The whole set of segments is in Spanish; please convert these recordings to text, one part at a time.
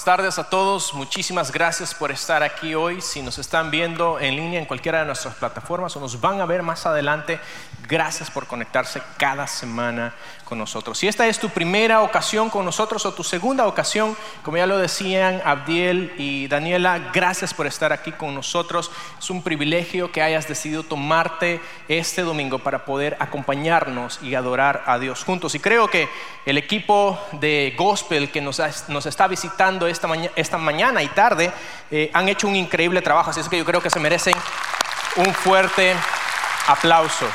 Buenas tardes a todos, muchísimas gracias por estar aquí hoy. Si nos están viendo en línea en cualquiera de nuestras plataformas o nos van a ver más adelante, gracias por conectarse cada semana con nosotros. Si esta es tu primera ocasión con nosotros o tu segunda ocasión, como ya lo decían Abdiel y Daniela, gracias por estar aquí con nosotros. Es un privilegio que hayas decidido tomarte este domingo para poder acompañarnos y adorar a Dios juntos. Y creo que el equipo de Gospel que nos, está visitando esta, esta mañana y tarde eh, han hecho un increíble trabajo, así es que yo creo que se merecen un fuerte aplauso.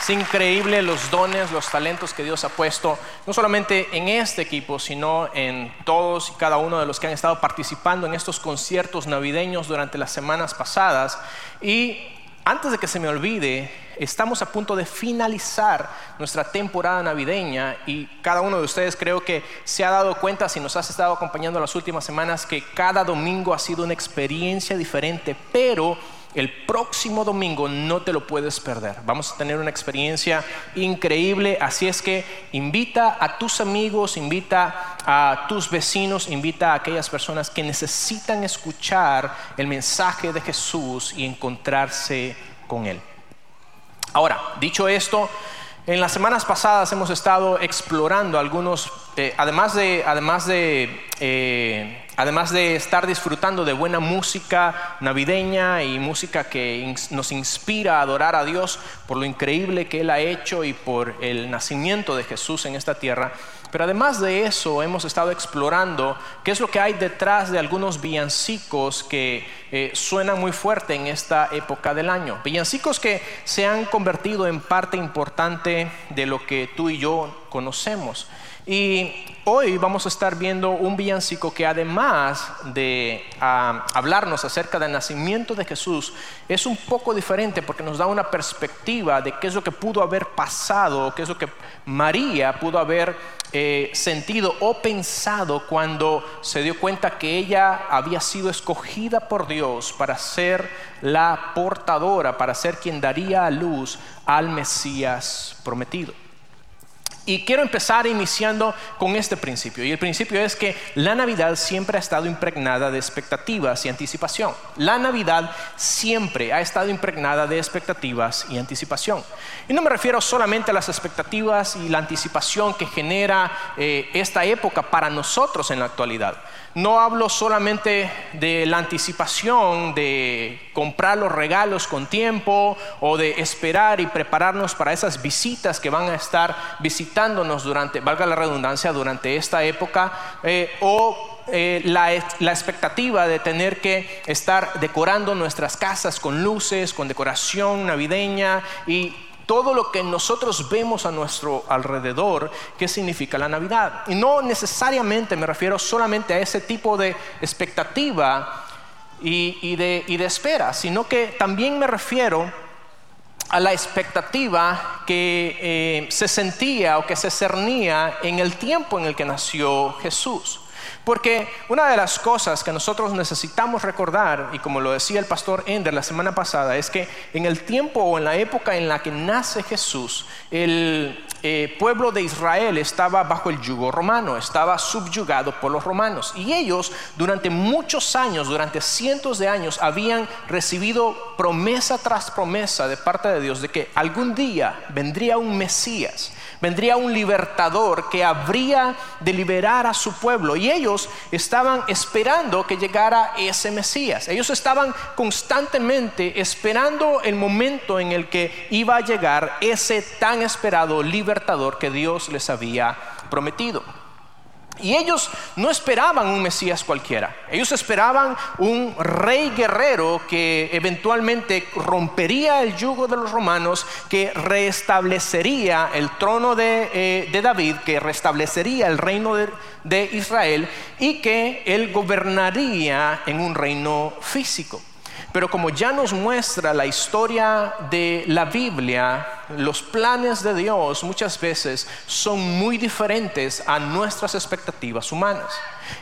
Es increíble los dones, los talentos que Dios ha puesto, no solamente en este equipo, sino en todos y cada uno de los que han estado participando en estos conciertos navideños durante las semanas pasadas. Y antes de que se me olvide, estamos a punto de finalizar nuestra temporada navideña y cada uno de ustedes creo que se ha dado cuenta, si nos has estado acompañando las últimas semanas, que cada domingo ha sido una experiencia diferente, pero el próximo domingo no te lo puedes perder. Vamos a tener una experiencia increíble, así es que invita a tus amigos, invita a tus vecinos, invita a aquellas personas que necesitan escuchar el mensaje de Jesús y encontrarse con Él. Ahora, dicho esto, en las semanas pasadas hemos estado explorando algunos, eh, además de, además de eh, además de estar disfrutando de buena música navideña y música que nos inspira a adorar a Dios por lo increíble que Él ha hecho y por el nacimiento de Jesús en esta tierra, pero además de eso hemos estado explorando qué es lo que hay detrás de algunos villancicos que eh, suenan muy fuerte en esta época del año. Villancicos que se han convertido en parte importante de lo que tú y yo conocemos. Y hoy vamos a estar viendo un villancico que además de ah, hablarnos acerca del nacimiento de Jesús, es un poco diferente porque nos da una perspectiva de qué es lo que pudo haber pasado, qué es lo que María pudo haber eh, sentido o pensado cuando se dio cuenta que ella había sido escogida por Dios para ser la portadora, para ser quien daría a luz al Mesías prometido. Y quiero empezar iniciando con este principio. Y el principio es que la Navidad siempre ha estado impregnada de expectativas y anticipación. La Navidad siempre ha estado impregnada de expectativas y anticipación. Y no me refiero solamente a las expectativas y la anticipación que genera eh, esta época para nosotros en la actualidad. No hablo solamente de la anticipación de comprar los regalos con tiempo o de esperar y prepararnos para esas visitas que van a estar visitándonos durante, valga la redundancia, durante esta época, eh, o eh, la, la, expectativa de tener que estar decorando nuestras casas con luces, con decoración navideña y todo lo que nosotros vemos a nuestro alrededor, qué significa la Navidad. Y no necesariamente me refiero solamente a ese tipo de expectativa y, de, espera, sino que también me refiero a la expectativa que eh, se sentía o que se cernía en el tiempo en el que nació Jesús. Porque una de las cosas que nosotros necesitamos recordar, y como lo decía el pastor Ender la semana pasada, es que en el tiempo o en la época en la que nace Jesús, el eh, pueblo de Israel estaba bajo el yugo romano, estaba subyugado por los romanos. Y ellos durante muchos años, durante cientos de años, habían recibido promesa tras promesa de parte de Dios de que algún día vendría un Mesías vendría un libertador que habría de liberar a su pueblo. Y ellos estaban esperando que llegara ese Mesías. Ellos estaban constantemente esperando el momento en el que iba a llegar ese tan esperado libertador que Dios les había prometido. Y ellos no esperaban un Mesías cualquiera, ellos esperaban un rey guerrero que eventualmente rompería el yugo de los romanos, que restablecería el trono de, eh, David, que restablecería el reino de Israel y que él gobernaría en un reino físico. Pero como ya nos muestra la historia de la Biblia, los planes de Dios muchas veces son muy diferentes a nuestras expectativas humanas.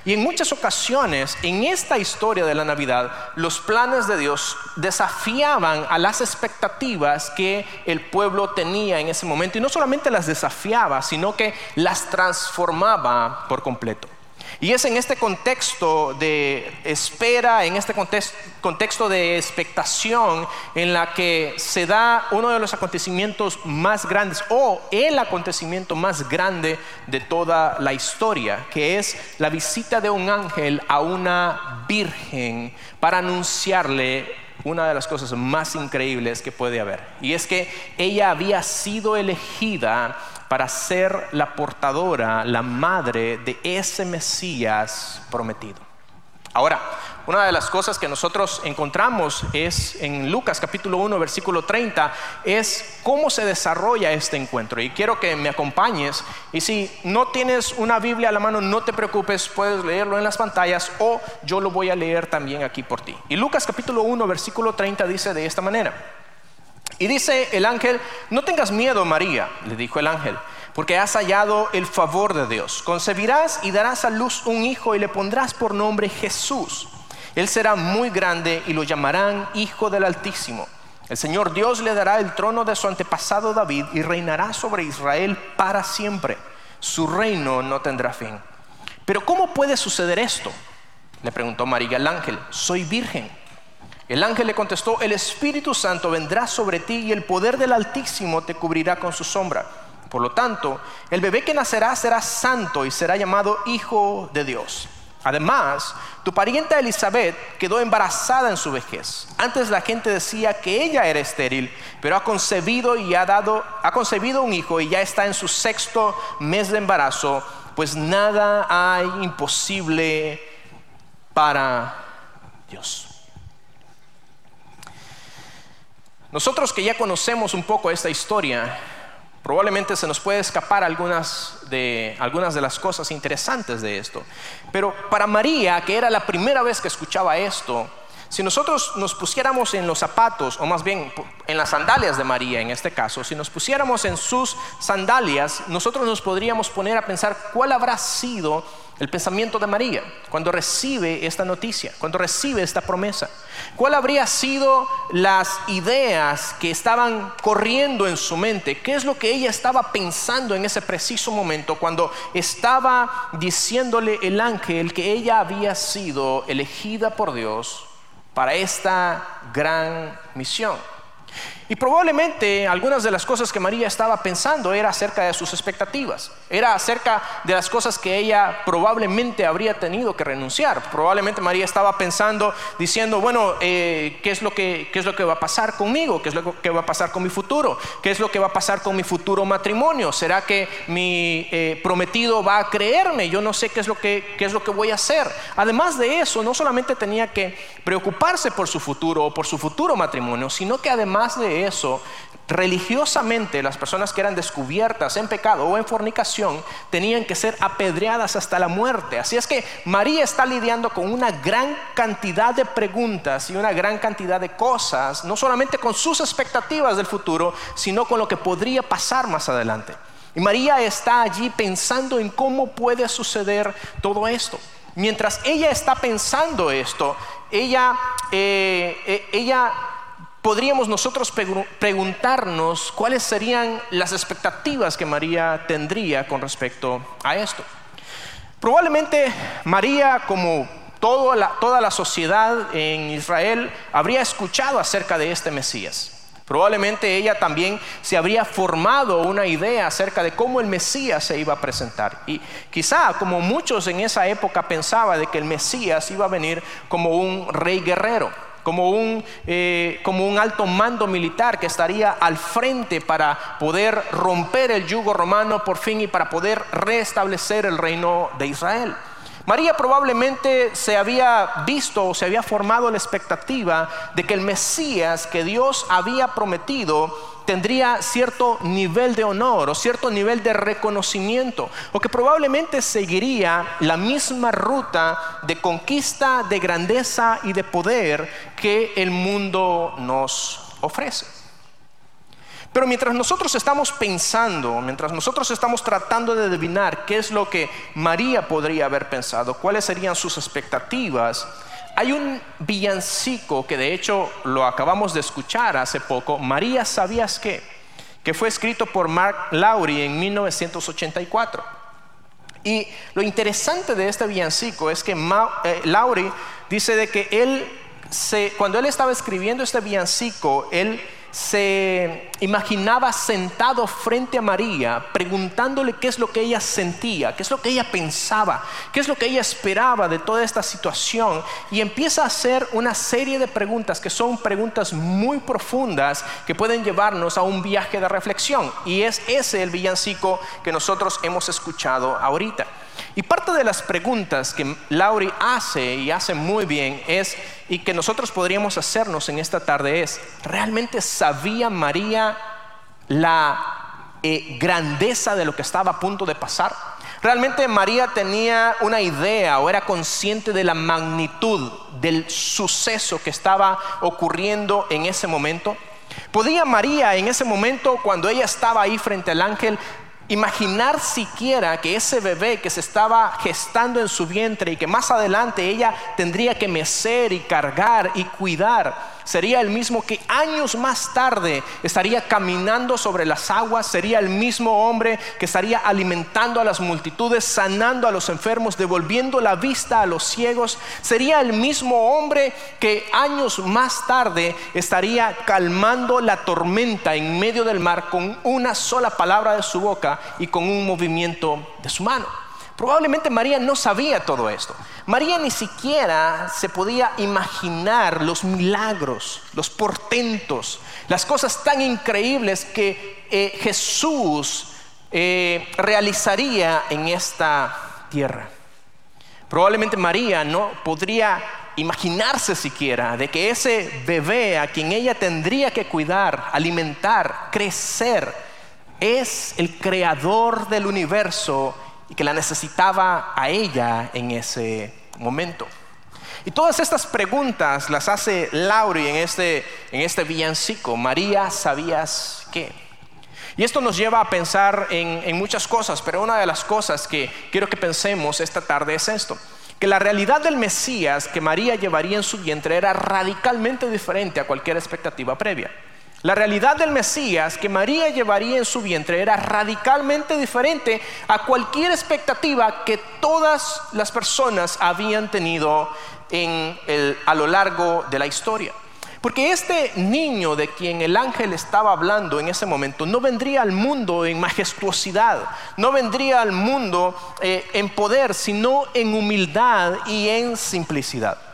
Y en muchas ocasiones, en esta historia de la Navidad, los planes de Dios desafiaban a las expectativas que el pueblo tenía en ese momento. Y no solamente las desafiaba, sino que las transformaba por completo. Y es en este contexto de espera, en este contexto de expectación, en la que se da uno de los acontecimientos más grandes o el acontecimiento más grande de toda la historia, que es la visita de un ángel a una virgen para anunciarle una de las cosas más increíbles que puede haber. Y es que ella había sido elegida para ser la portadora, la madre de ese Mesías prometido. Ahora, una de las cosas que nosotros encontramos es en Lucas capítulo 1 versículo 30 es cómo se desarrolla este encuentro. Y quiero que me acompañes. Y si no tienes una Biblia a la mano no te preocupes, puedes leerlo en las pantallas o yo lo voy a leer también aquí por ti. Y Lucas capítulo 1 versículo 30 dice de esta manera: y dice el ángel, no tengas miedo María, le dijo el ángel, porque has hallado el favor de Dios. Concebirás y darás a luz un hijo y le pondrás por nombre Jesús. Él será muy grande y lo llamarán Hijo del Altísimo. El Señor Dios le dará el trono de su antepasado David y reinará sobre Israel para siempre. Su reino no tendrá fin. Pero ¿cómo puede suceder esto? Le preguntó María al ángel. Soy virgen. El ángel le contestó, el Espíritu Santo vendrá sobre ti y el poder del Altísimo te cubrirá con su sombra. Por lo tanto, el bebé que nacerá será santo y será llamado Hijo de Dios. Además, tu parienta Elizabeth quedó embarazada en su vejez. Antes la gente decía que ella era estéril, pero ha concebido y ha dado ha concebido un hijo y ya está en su sexto mes de embarazo, pues nada hay imposible para Dios. Nosotros que ya conocemos un poco esta historia, probablemente se nos puede escapar algunas de, algunas de las cosas interesantes de esto. Pero para María, que era la primera vez que escuchaba esto, si nosotros nos pusiéramos en los zapatos, o más bien en las sandalias de María en este caso, si nos pusiéramos en sus sandalias, nosotros nos podríamos poner a pensar cuál habrá sido el pensamiento de María cuando recibe esta noticia, cuando recibe esta promesa. ¿Cuál habría sido las ideas que estaban corriendo en su mente? ¿Qué es lo que ella estaba pensando en ese preciso momento cuando estaba diciéndole el ángel que ella había sido elegida por Dios para esta gran misión? Y probablemente algunas de las cosas que María estaba pensando era acerca de sus expectativas, era acerca de las cosas que ella probablemente habría tenido que renunciar. Probablemente María estaba pensando, diciendo, bueno, eh, ¿qué, es lo que, ¿qué es lo que va a pasar conmigo? ¿Qué es lo que va a pasar con mi futuro? ¿Qué es lo que va a pasar con mi futuro matrimonio? ¿Será que mi eh, prometido va a creerme? Yo no sé qué es, lo que, qué es lo que voy a hacer. Además de eso, no solamente tenía que preocuparse por su futuro o por su futuro matrimonio, sino que además de eso, religiosamente las personas que eran descubiertas en pecado o en fornicación tenían que ser apedreadas hasta la muerte. Así es que María está lidiando con una gran cantidad de preguntas y una gran cantidad de cosas, no solamente con sus expectativas del futuro, sino con lo que podría pasar más adelante. Y María está allí pensando en cómo puede suceder todo esto. Mientras ella está pensando esto, ella, eh, eh, ella podríamos nosotros preguntarnos cuáles serían las expectativas que María tendría con respecto a esto. Probablemente María, como toda la, sociedad en Israel, habría escuchado acerca de este Mesías. Probablemente ella también se habría formado una idea acerca de cómo el Mesías se iba a presentar. Y quizá, como muchos en esa época pensaba de que el Mesías iba a venir como un rey guerrero como un, eh, como un alto mando militar que estaría al frente para poder romper el yugo romano por fin y para poder restablecer el reino de Israel. María probablemente se había visto o se había formado la expectativa de que el Mesías que Dios había prometido tendría cierto nivel de honor o cierto nivel de reconocimiento, o que probablemente seguiría la misma ruta de conquista, de grandeza y de poder que el mundo nos ofrece. Pero mientras nosotros estamos pensando, mientras nosotros estamos tratando de adivinar qué es lo que María podría haber pensado, cuáles serían sus expectativas, hay un villancico que de hecho lo acabamos de escuchar hace poco, María ¿sabías qué? Que fue escrito por Mark Lowry en 1984. Y lo interesante de este villancico es que eh, Lauri dice de que él, cuando él estaba escribiendo este villancico, él se imaginaba sentado frente a María, preguntándole qué es lo que ella sentía, qué es lo que ella pensaba, qué es lo que ella esperaba de toda esta situación, y empieza a hacer una serie de preguntas que son preguntas muy profundas que pueden llevarnos a un viaje de reflexión, y es ese el villancico que nosotros hemos escuchado ahorita. Y parte de las preguntas que Lauri hace y hace muy bien es, y que nosotros podríamos hacernos en esta tarde es, ¿realmente sabía María la eh, grandeza de lo que estaba a punto de pasar? ¿Realmente María tenía una idea o era consciente de la magnitud del suceso que estaba ocurriendo en ese momento? ¿Podía María en ese momento, cuando ella estaba ahí frente al ángel, imaginar siquiera que ese bebé que se estaba gestando en su vientre y que más adelante ella tendría que mecer y cargar y cuidar, sería el mismo que años más tarde estaría caminando sobre las aguas, sería el mismo hombre que estaría alimentando a las multitudes, sanando a los enfermos, devolviendo la vista a los ciegos, sería el mismo hombre que años más tarde estaría calmando la tormenta en medio del mar con una sola palabra de su boca y con un movimiento de su mano. Probablemente María no sabía todo esto. María ni siquiera se podía imaginar los milagros, los portentos, las cosas tan increíbles que eh, Jesús eh, realizaría en esta tierra. Probablemente María no podría imaginarse siquiera de que ese bebé a quien ella tendría que cuidar, alimentar, crecer, es el creador del universo y que la necesitaba a ella en ese momento. Y todas estas preguntas las hace Lauri en este, en este villancico. María, ¿sabías qué? Y esto nos lleva a pensar en, en muchas cosas, pero una de las cosas que quiero que pensemos esta tarde es esto que la realidad del Mesías que María llevaría en su vientre era radicalmente diferente a cualquier expectativa previa. La realidad del Mesías que María llevaría en su vientre era radicalmente diferente a cualquier expectativa que todas las personas habían tenido a lo largo de la historia. Porque este niño de quien el ángel estaba hablando en ese momento no vendría al mundo en majestuosidad, no vendría al mundo eh, en poder, sino en humildad y en simplicidad.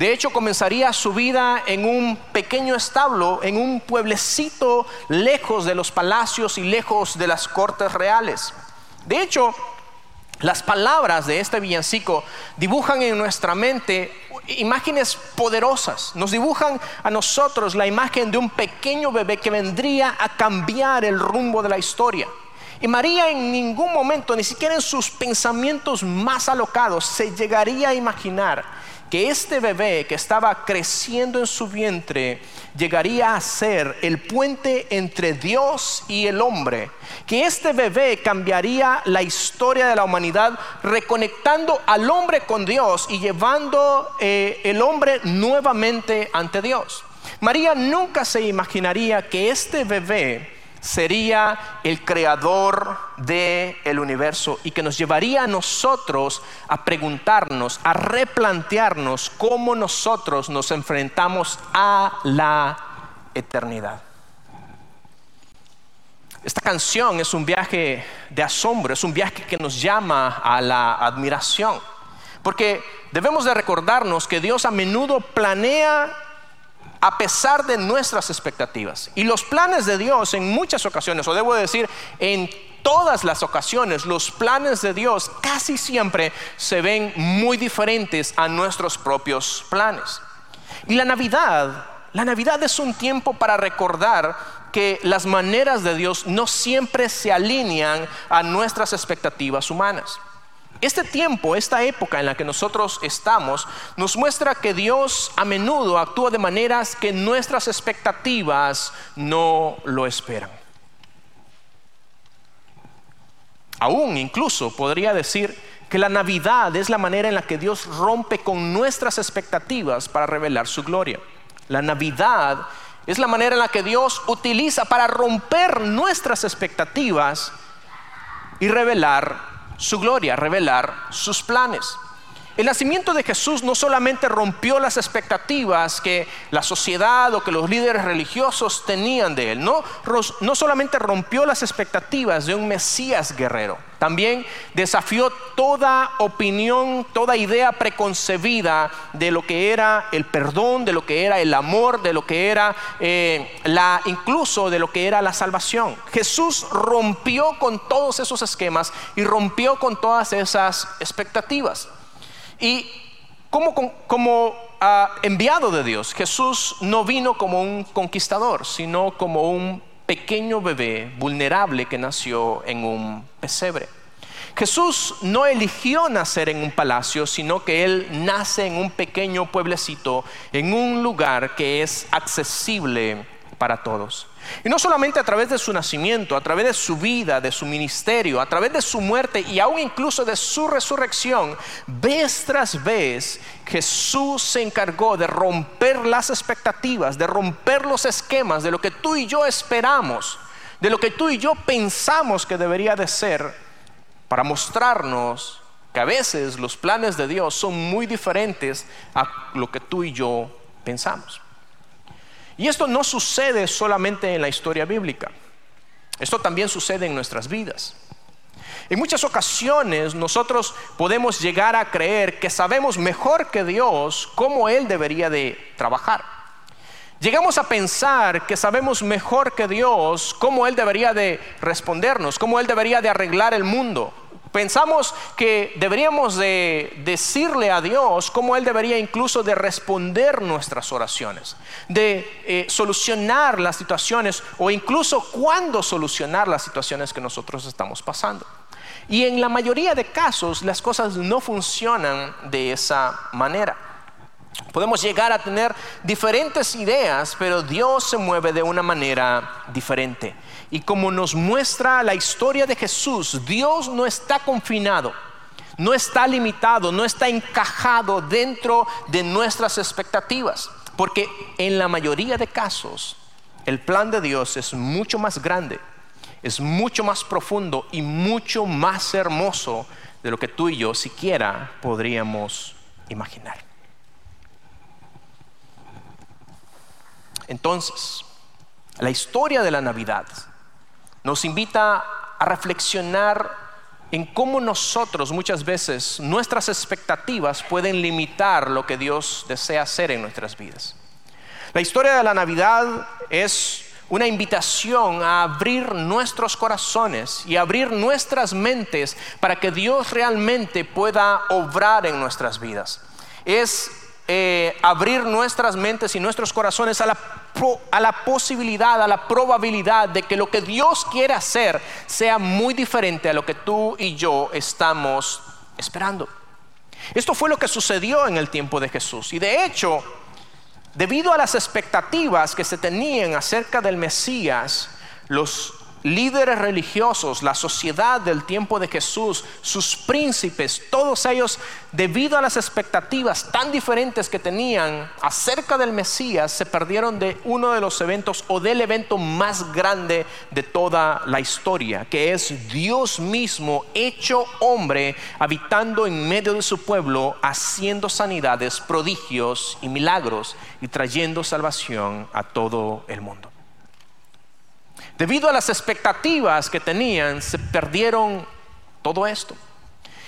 De hecho, comenzaría su vida en un pequeño establo, en un pueblecito lejos de los palacios y lejos de las cortes reales. De hecho, las palabras de este villancico dibujan en nuestra mente imágenes poderosas. Nos dibujan a nosotros la imagen de un pequeño bebé que vendría a cambiar el rumbo de la historia. Y María en ningún momento, ni siquiera en sus pensamientos más alocados, se llegaría a imaginar que este bebé que estaba creciendo en su vientre llegaría a ser el puente entre Dios y el hombre, que este bebé cambiaría la historia de la humanidad reconectando al hombre con Dios y llevando eh, el hombre nuevamente ante Dios. María nunca se imaginaría que este bebé sería el creador del universo y que nos llevaría a nosotros a preguntarnos, a replantearnos cómo nosotros nos enfrentamos a la eternidad. Esta canción es un viaje de asombro, es un viaje que nos llama a la admiración, porque debemos de recordarnos que Dios a menudo planea a pesar de nuestras expectativas. Y los planes de Dios en muchas ocasiones, o debo decir, en todas las ocasiones, los planes de Dios casi siempre se ven muy diferentes a nuestros propios planes. Y la Navidad, la Navidad es un tiempo para recordar que las maneras de Dios no siempre se alinean a nuestras expectativas humanas. Este tiempo, esta época en la que nosotros estamos, nos muestra que Dios a menudo actúa de maneras que nuestras expectativas no lo esperan. Aún incluso podría decir que la Navidad es la manera en la que Dios rompe con nuestras expectativas para revelar su gloria. La Navidad es la manera en la que Dios utiliza para romper nuestras expectativas y revelar su gloria, revelar sus planes. El nacimiento de Jesús no solamente rompió las expectativas que la sociedad o que los líderes religiosos tenían de él, no, no solamente rompió las expectativas de un Mesías guerrero, también desafió toda opinión, toda idea preconcebida de lo que era el perdón, de lo que era el amor, de lo que era eh, la, incluso de lo que era la salvación. Jesús rompió con todos esos esquemas y rompió con todas esas expectativas. Y como, ah, enviado de Dios, Jesús no vino como un conquistador, sino como un pequeño bebé vulnerable que nació en un pesebre. Jesús no eligió nacer en un palacio, sino que Él nace en un pequeño pueblecito, en un lugar que es accesible para todos. Y no solamente a través de su nacimiento, a través de su vida, de su ministerio, a través de su muerte y aún incluso de su resurrección, vez tras vez Jesús se encargó de romper las expectativas, de romper los esquemas de lo que tú y yo esperamos, de lo que tú y yo pensamos que debería de ser, para mostrarnos que a veces los planes de Dios son muy diferentes a lo que tú y yo pensamos. Y esto no sucede solamente en la historia bíblica, esto también sucede en nuestras vidas. En muchas ocasiones nosotros podemos llegar a creer que sabemos mejor que Dios cómo Él debería de trabajar. Llegamos a pensar que sabemos mejor que Dios cómo Él debería de respondernos, cómo Él debería de arreglar el mundo, Pensamos que deberíamos de decirle a Dios cómo Él debería incluso de responder nuestras oraciones, de eh, solucionar las situaciones o incluso cuándo solucionar las situaciones que nosotros estamos pasando. Y en la mayoría de casos las cosas no funcionan de esa manera. Podemos llegar a tener diferentes ideas, pero Dios se mueve de una manera diferente. Y como nos muestra la historia de Jesús, Dios no está confinado, no está limitado, no está encajado dentro de nuestras expectativas. Porque en la mayoría de casos el plan de Dios es mucho más grande, es mucho más profundo y mucho más hermoso de lo que tú y yo siquiera podríamos imaginar. Entonces, la historia de la Navidad nos invita a reflexionar en cómo nosotros muchas veces nuestras expectativas pueden limitar lo que Dios desea hacer en nuestras vidas. La historia de la Navidad es una invitación a abrir nuestros corazones y abrir nuestras mentes para que Dios realmente pueda obrar en nuestras vidas. Es eh, abrir nuestras mentes y nuestros corazones a la, a la posibilidad, a la probabilidad de que lo que Dios quiere hacer sea muy diferente a lo que tú y yo estamos esperando. Esto fue lo que sucedió en el tiempo de Jesús. Y de hecho, debido a las expectativas que se tenían acerca del Mesías, los líderes religiosos, la sociedad del tiempo de Jesús, sus príncipes, todos ellos, debido a las expectativas tan diferentes que tenían acerca del Mesías, se perdieron de uno de los eventos o del evento más grande de toda la historia, que es Dios mismo hecho hombre, habitando en medio de su pueblo, haciendo sanidades, prodigios y milagros y trayendo salvación a todo el mundo. Debido a las expectativas que tenían, se perdieron todo esto.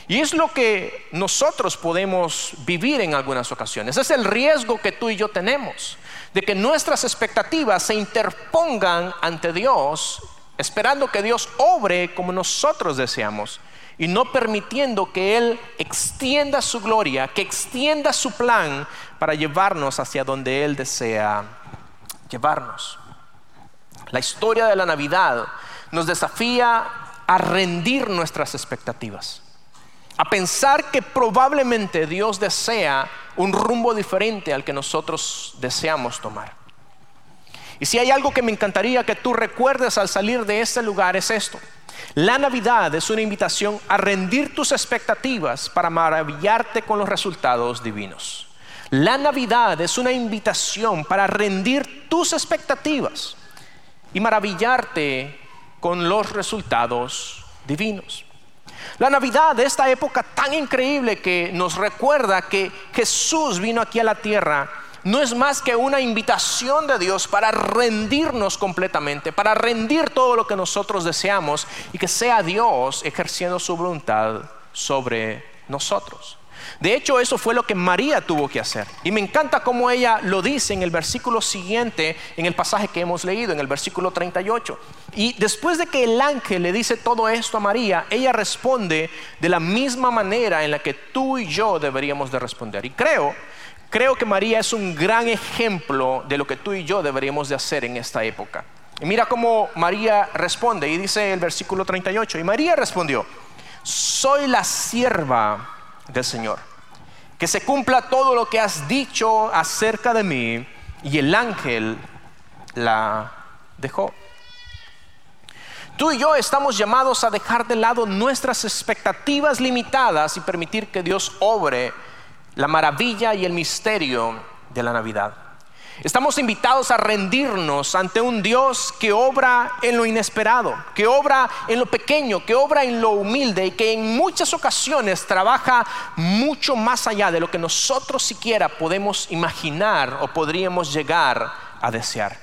Y es lo que nosotros podemos vivir en algunas ocasiones. Es el riesgo que tú y yo tenemos, de que nuestras expectativas se interpongan ante Dios, esperando que Dios obre como nosotros deseamos y no permitiendo que Él extienda su gloria, que extienda su plan para llevarnos hacia donde Él desea llevarnos. La historia de la Navidad nos desafía a rendir nuestras expectativas, a pensar que probablemente Dios desea un rumbo diferente al que nosotros deseamos tomar. Y si hay algo que me encantaría que tú recuerdes al salir de este lugar es esto. La Navidad es una invitación a rendir tus expectativas para maravillarte con los resultados divinos. La Navidad es una invitación para rendir tus expectativas y maravillarte con los resultados divinos. La Navidad, esta época tan increíble que nos recuerda que Jesús vino aquí a la tierra, no es más que una invitación de Dios para rendirnos completamente, para rendir todo lo que nosotros deseamos y que sea Dios ejerciendo su voluntad sobre nosotros. De hecho, eso fue lo que María tuvo que hacer. Y me encanta cómo ella lo dice en el versículo siguiente, en el pasaje que hemos leído, en el versículo 38. Y después de que el ángel le dice todo esto a María, ella responde de la misma manera en la que tú y yo deberíamos de responder. Y creo, creo que María es un gran ejemplo de lo que tú y yo deberíamos de hacer en esta época. Y mira cómo María responde, y dice el versículo 38, y María respondió, soy la sierva del Señor. Que se cumpla todo lo que has dicho acerca de mí. Y el ángel la dejó. Tú y yo estamos llamados a dejar de lado nuestras expectativas limitadas y permitir que Dios obre la maravilla y el misterio de la Navidad. Estamos invitados a rendirnos ante un Dios que obra en lo inesperado, que obra en lo pequeño, que obra en lo humilde y que en muchas ocasiones trabaja mucho más allá de lo que nosotros siquiera podemos imaginar o podríamos llegar a desear.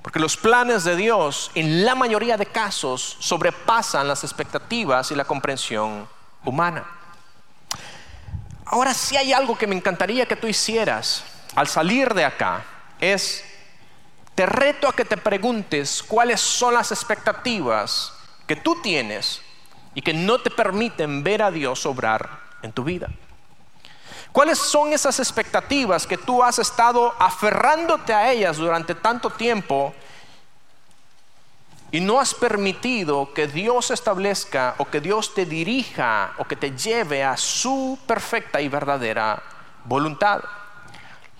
Porque los planes de Dios en la mayoría de casos sobrepasan las expectativas y la comprensión humana. Ahora si hay algo que me encantaría que tú hicieras al salir de acá es, te reto a que te preguntes cuáles son las expectativas que tú tienes y que no te permiten ver a Dios obrar en tu vida. ¿Cuáles son esas expectativas que tú has estado aferrándote a ellas durante tanto tiempo y no has permitido que Dios establezca o que Dios te dirija o que te lleve a su perfecta y verdadera voluntad?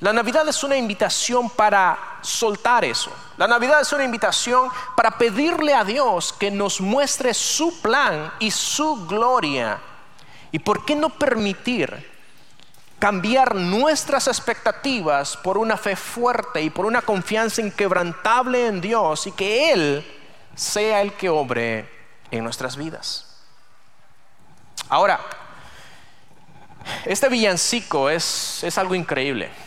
La Navidad es una invitación para soltar eso. La Navidad es una invitación para pedirle a Dios que nos muestre su plan y su gloria. ¿Y por qué no permitir cambiar nuestras expectativas por una fe fuerte y por una confianza inquebrantable en Dios y que Él sea el que obre en nuestras vidas? Ahora, este villancico es, es algo increíble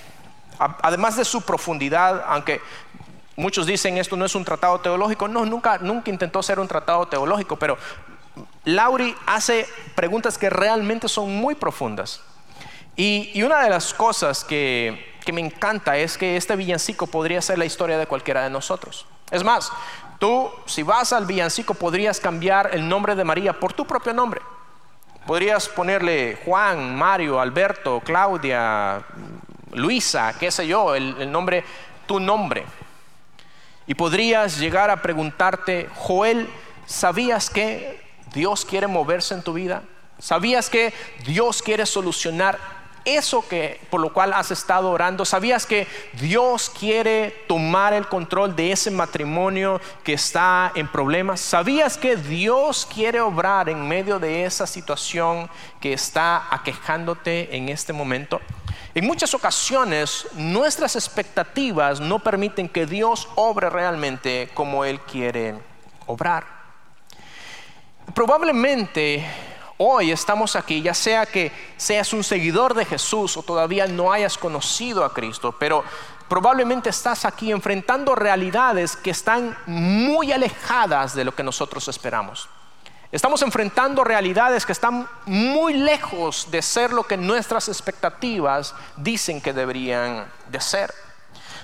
además de su profundidad, aunque muchos dicen esto no es un tratado teológico, no, nunca, nunca intentó ser un tratado teológico, pero Lauri hace preguntas que realmente son muy profundas. Y, una de las cosas que, que me encanta es que este villancico podría ser la historia de cualquiera de nosotros. Es más, tú si vas al villancico podrías cambiar el nombre de María por tu propio nombre. Podrías ponerle Juan, Mario, Alberto, Claudia, Luisa, qué sé yo, el, nombre, tu nombre. Y podrías llegar a preguntarte, Joel, ¿sabías que Dios quiere moverse en tu vida? ¿Sabías que Dios quiere solucionar eso que por lo cual has estado orando? ¿Sabías que Dios quiere tomar el control de ese matrimonio que está en problemas? ¿Sabías que Dios quiere obrar en medio de esa situación que está aquejándote en este momento? En muchas ocasiones nuestras expectativas no permiten que Dios obre realmente como Él quiere obrar. Probablemente hoy estamos aquí, ya sea que seas un seguidor de Jesús o todavía no hayas conocido a Cristo, pero probablemente estás aquí enfrentando realidades que están muy alejadas de lo que nosotros esperamos. Estamos enfrentando realidades que están muy lejos de ser lo que nuestras expectativas dicen que deberían de ser.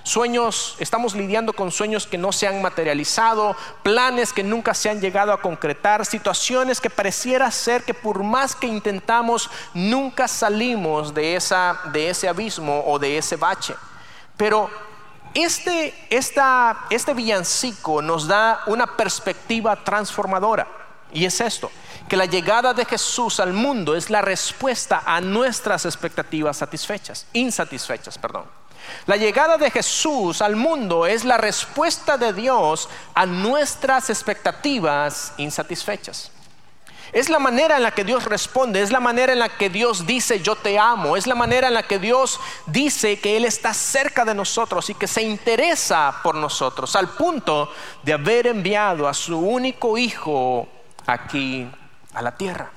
Sueños, estamos lidiando con sueños que no se han materializado, planes que nunca se han llegado a concretar, situaciones que pareciera ser que por más que intentamos, nunca salimos de, esa, de ese abismo o de ese bache. Pero este, este villancico nos da una perspectiva transformadora. Y es esto, que la llegada de Jesús al mundo es la respuesta a nuestras expectativas satisfechas, insatisfechas, perdón. La llegada de Jesús al mundo es la respuesta de Dios a nuestras expectativas insatisfechas. Es la manera en la que Dios responde, es la manera en la que Dios dice yo te amo, es la manera en la que Dios dice que Él está cerca de nosotros y que se interesa por nosotros, al punto de haber enviado a su único Hijo aquí a la tierra.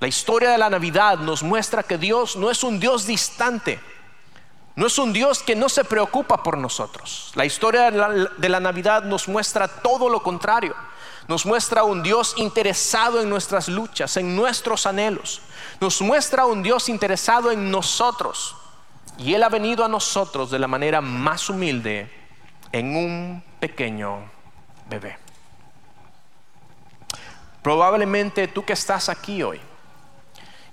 La historia de la Navidad nos muestra que Dios no es un Dios distante, no es un Dios que no se preocupa por nosotros. La historia de la, Navidad nos muestra todo lo contrario. Nos muestra un Dios interesado en nuestras luchas, en nuestros anhelos. Nos muestra un Dios interesado en nosotros. Y Él ha venido a nosotros de la manera más humilde en un pequeño bebé. Probablemente tú que estás aquí hoy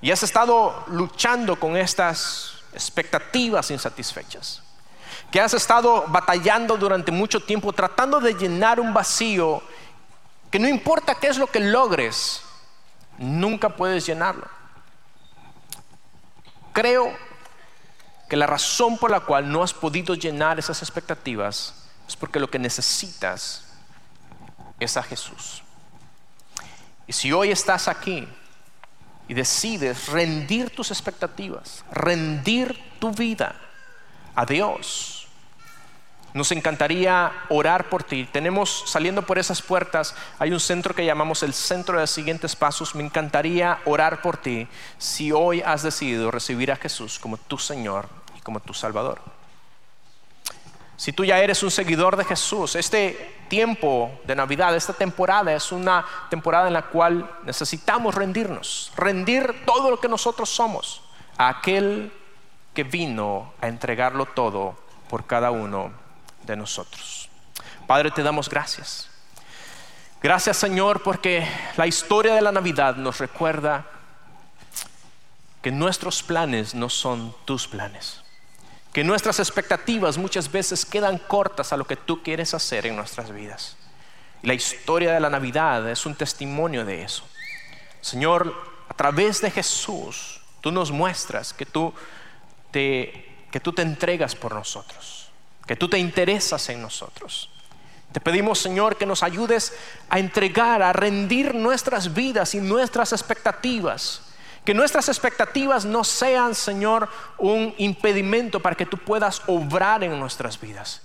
y has estado luchando con estas expectativas insatisfechas, que has estado batallando durante mucho tiempo tratando de llenar un vacío que no importa qué es lo que logres, nunca puedes llenarlo. Creo que la razón por la cual no has podido llenar esas expectativas es porque lo que necesitas es a Jesús. Y si hoy estás aquí y decides rendir tus expectativas, rendir tu vida a Dios, nos encantaría orar por ti. Tenemos saliendo por esas puertas, hay un centro que llamamos el Centro de Siguientes Pasos. Me encantaría orar por ti si hoy has decidido recibir a Jesús como tu Señor y como tu Salvador. Si tú ya eres un seguidor de Jesús, este tiempo de Navidad, esta temporada es una temporada en la cual necesitamos rendirnos, rendir todo lo que nosotros somos a aquel que vino a entregarlo todo por cada uno de nosotros. Padre, te damos gracias. Gracias Señor porque la historia de la Navidad nos recuerda que nuestros planes no son tus planes que nuestras expectativas muchas veces quedan cortas a lo que tú quieres hacer en nuestras vidas. Y la historia de la Navidad es un testimonio de eso. Señor, a través de Jesús, tú nos muestras que tú te, que tú te entregas por nosotros, que tú te interesas en nosotros. Te pedimos, Señor, que nos ayudes a entregar, a rendir nuestras vidas y nuestras expectativas que nuestras expectativas no sean, Señor, un impedimento para que tú puedas obrar en nuestras vidas.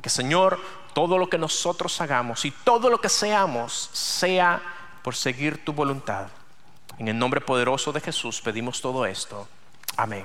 Que, Señor, todo lo que nosotros hagamos y todo lo que seamos sea por seguir tu voluntad. En el nombre poderoso de Jesús pedimos todo esto. Amén.